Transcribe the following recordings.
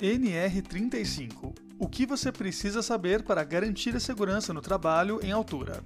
NR35 O que você precisa saber para garantir a segurança no trabalho em altura.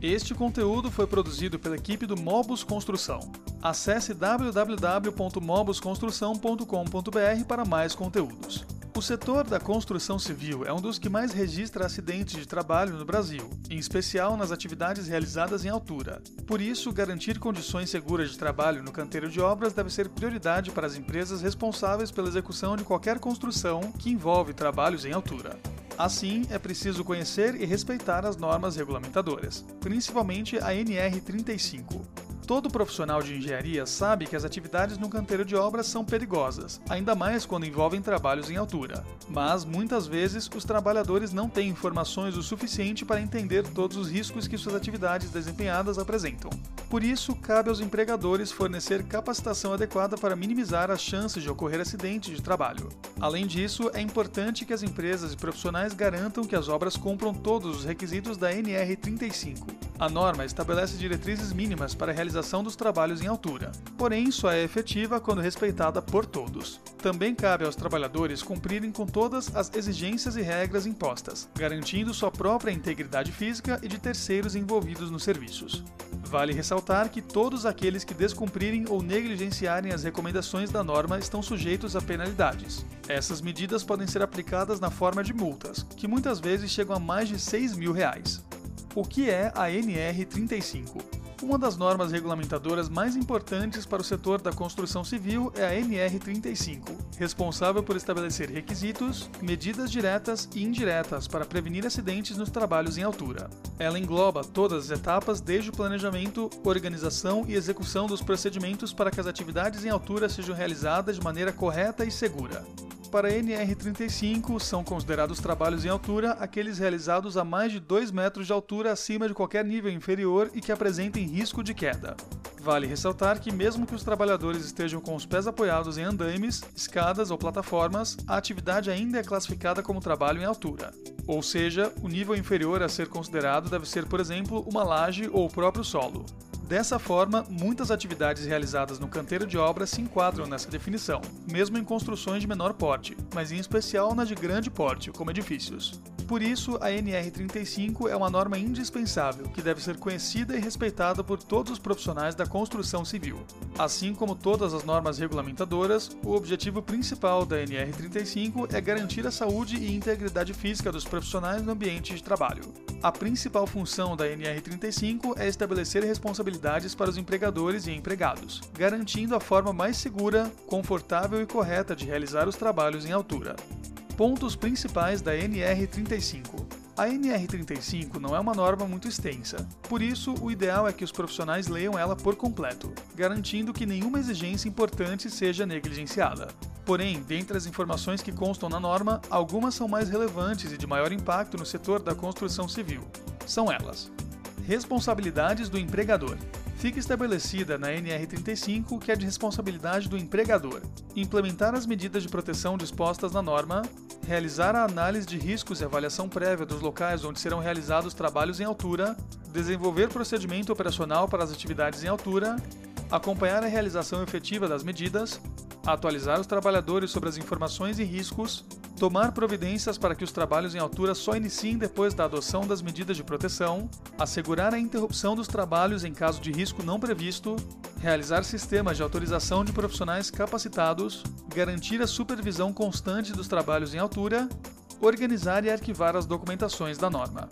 Este conteúdo foi produzido pela equipe do Mobus Construção. Acesse www.mobusconstrução.com.br para mais conteúdos. O setor da construção civil é um dos que mais registra acidentes de trabalho no Brasil, em especial nas atividades realizadas em altura. Por isso, garantir condições seguras de trabalho no canteiro de obras deve ser prioridade para as empresas responsáveis pela execução de qualquer construção que envolve trabalhos em altura. Assim, é preciso conhecer e respeitar as normas regulamentadoras, principalmente a NR 35. Todo profissional de engenharia sabe que as atividades no canteiro de obras são perigosas, ainda mais quando envolvem trabalhos em altura. Mas, muitas vezes, os trabalhadores não têm informações o suficiente para entender todos os riscos que suas atividades desempenhadas apresentam. Por isso, cabe aos empregadores fornecer capacitação adequada para minimizar as chances de ocorrer acidentes de trabalho. Além disso, é importante que as empresas e profissionais garantam que as obras cumpram todos os requisitos da NR 35. A norma estabelece diretrizes mínimas para a realização dos trabalhos em altura, porém só é efetiva quando respeitada por todos. Também cabe aos trabalhadores cumprirem com todas as exigências e regras impostas, garantindo sua própria integridade física e de terceiros envolvidos nos serviços. Vale ressaltar que todos aqueles que descumprirem ou negligenciarem as recomendações da norma estão sujeitos a penalidades. Essas medidas podem ser aplicadas na forma de multas, que muitas vezes chegam a mais de 6 mil reais. O que é a NR35? Uma das normas regulamentadoras mais importantes para o setor da construção civil é a NR35, responsável por estabelecer requisitos, medidas diretas e indiretas para prevenir acidentes nos trabalhos em altura. Ela engloba todas as etapas desde o planejamento, organização e execução dos procedimentos para que as atividades em altura sejam realizadas de maneira correta e segura. Para a NR35, são considerados trabalhos em altura aqueles realizados a mais de 2 metros de altura acima de qualquer nível inferior e que apresentem risco de queda. Vale ressaltar que, mesmo que os trabalhadores estejam com os pés apoiados em andaimes, escadas ou plataformas, a atividade ainda é classificada como trabalho em altura. Ou seja, o nível inferior a ser considerado deve ser, por exemplo, uma laje ou o próprio solo. Dessa forma, muitas atividades realizadas no canteiro de obra se enquadram nessa definição, mesmo em construções de menor porte, mas em especial nas de grande porte, como edifícios. Por isso, a NR35 é uma norma indispensável que deve ser conhecida e respeitada por todos os profissionais da construção civil. Assim como todas as normas regulamentadoras, o objetivo principal da NR35 é garantir a saúde e integridade física dos profissionais no ambiente de trabalho. A principal função da NR35 é estabelecer responsabilidades para os empregadores e empregados, garantindo a forma mais segura, confortável e correta de realizar os trabalhos em altura. Pontos principais da NR35. A NR35 não é uma norma muito extensa, por isso o ideal é que os profissionais leiam ela por completo, garantindo que nenhuma exigência importante seja negligenciada. Porém, dentre as informações que constam na norma, algumas são mais relevantes e de maior impacto no setor da construção civil. São elas: Responsabilidades do empregador. Fica estabelecida na NR35 que é de responsabilidade do empregador implementar as medidas de proteção dispostas na norma, realizar a análise de riscos e avaliação prévia dos locais onde serão realizados trabalhos em altura, desenvolver procedimento operacional para as atividades em altura, acompanhar a realização efetiva das medidas, atualizar os trabalhadores sobre as informações e riscos, tomar providências para que os trabalhos em altura só iniciem depois da adoção das medidas de proteção, assegurar a interrupção dos trabalhos em caso de risco não previsto, realizar sistemas de autorização de profissionais capacitados, garantir a supervisão constante dos trabalhos em altura, organizar e arquivar as documentações da norma.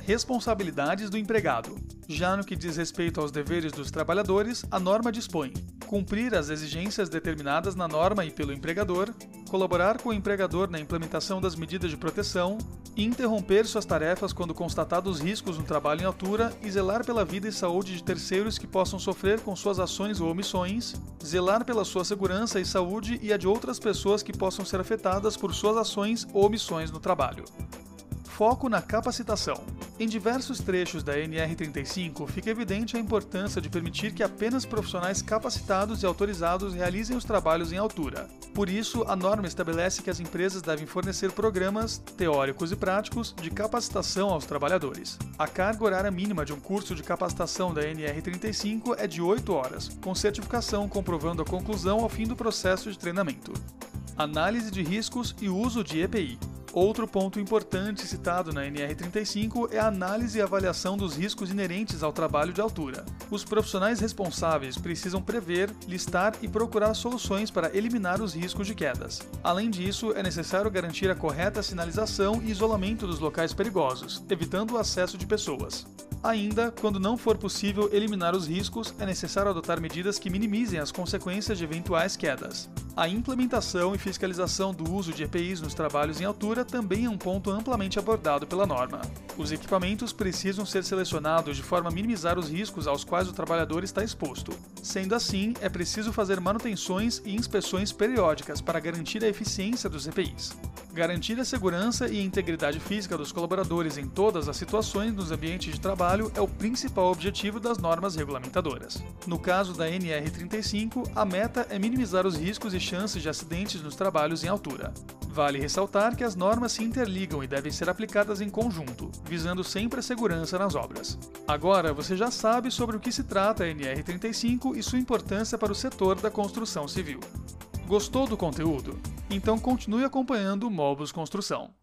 Responsabilidades do empregado. Já no que diz respeito aos deveres dos trabalhadores, a norma dispõe cumprir as exigências determinadas na norma e pelo empregador, colaborar com o empregador na implementação das medidas de proteção, interromper suas tarefas quando constatados riscos no trabalho em altura e zelar pela vida e saúde de terceiros que possam sofrer com suas ações ou omissões, zelar pela sua segurança e saúde e a de outras pessoas que possam ser afetadas por suas ações ou omissões no trabalho. Foco na capacitação. Em diversos trechos da NR35 fica evidente a importância de permitir que apenas profissionais capacitados e autorizados realizem os trabalhos em altura. Por isso, a norma estabelece que as empresas devem fornecer programas, teóricos e práticos, de capacitação aos trabalhadores. A carga horária mínima de um curso de capacitação da NR35 é de 8 horas, com certificação comprovando a conclusão ao fim do processo de treinamento. análise de riscos e uso de EPI. Outro ponto importante citado na NR35 é a análise e avaliação dos riscos inerentes ao trabalho de altura. Os profissionais responsáveis precisam prever, listar e procurar soluções para eliminar os riscos de quedas. Além disso, é necessário garantir a correta sinalização e isolamento dos locais perigosos, evitando o acesso de pessoas. Ainda, quando não for possível eliminar os riscos, é necessário adotar medidas que minimizem as consequências de eventuais quedas. A implementação e fiscalização do uso de EPIs nos trabalhos em altura também é um ponto amplamente abordado pela norma. Os equipamentos precisam ser selecionados de forma a minimizar os riscos aos quais o trabalhador está exposto. Sendo assim, é preciso fazer manutenções e inspeções periódicas para garantir a eficiência dos EPIs. Garantir a segurança e integridade física dos colaboradores em todas as situações nos ambientes de trabalho é o principal objetivo das normas regulamentadoras. No caso da NR35, a meta é minimizar os riscos e chances de acidentes nos trabalhos em altura. Vale ressaltar que as normas se interligam e devem ser aplicadas em conjunto, visando sempre a segurança nas obras. Agora você já sabe sobre o que se trata a NR35 e sua importância para o setor da construção civil. Gostou do conteúdo? Então continue acompanhando o Mobus Construção.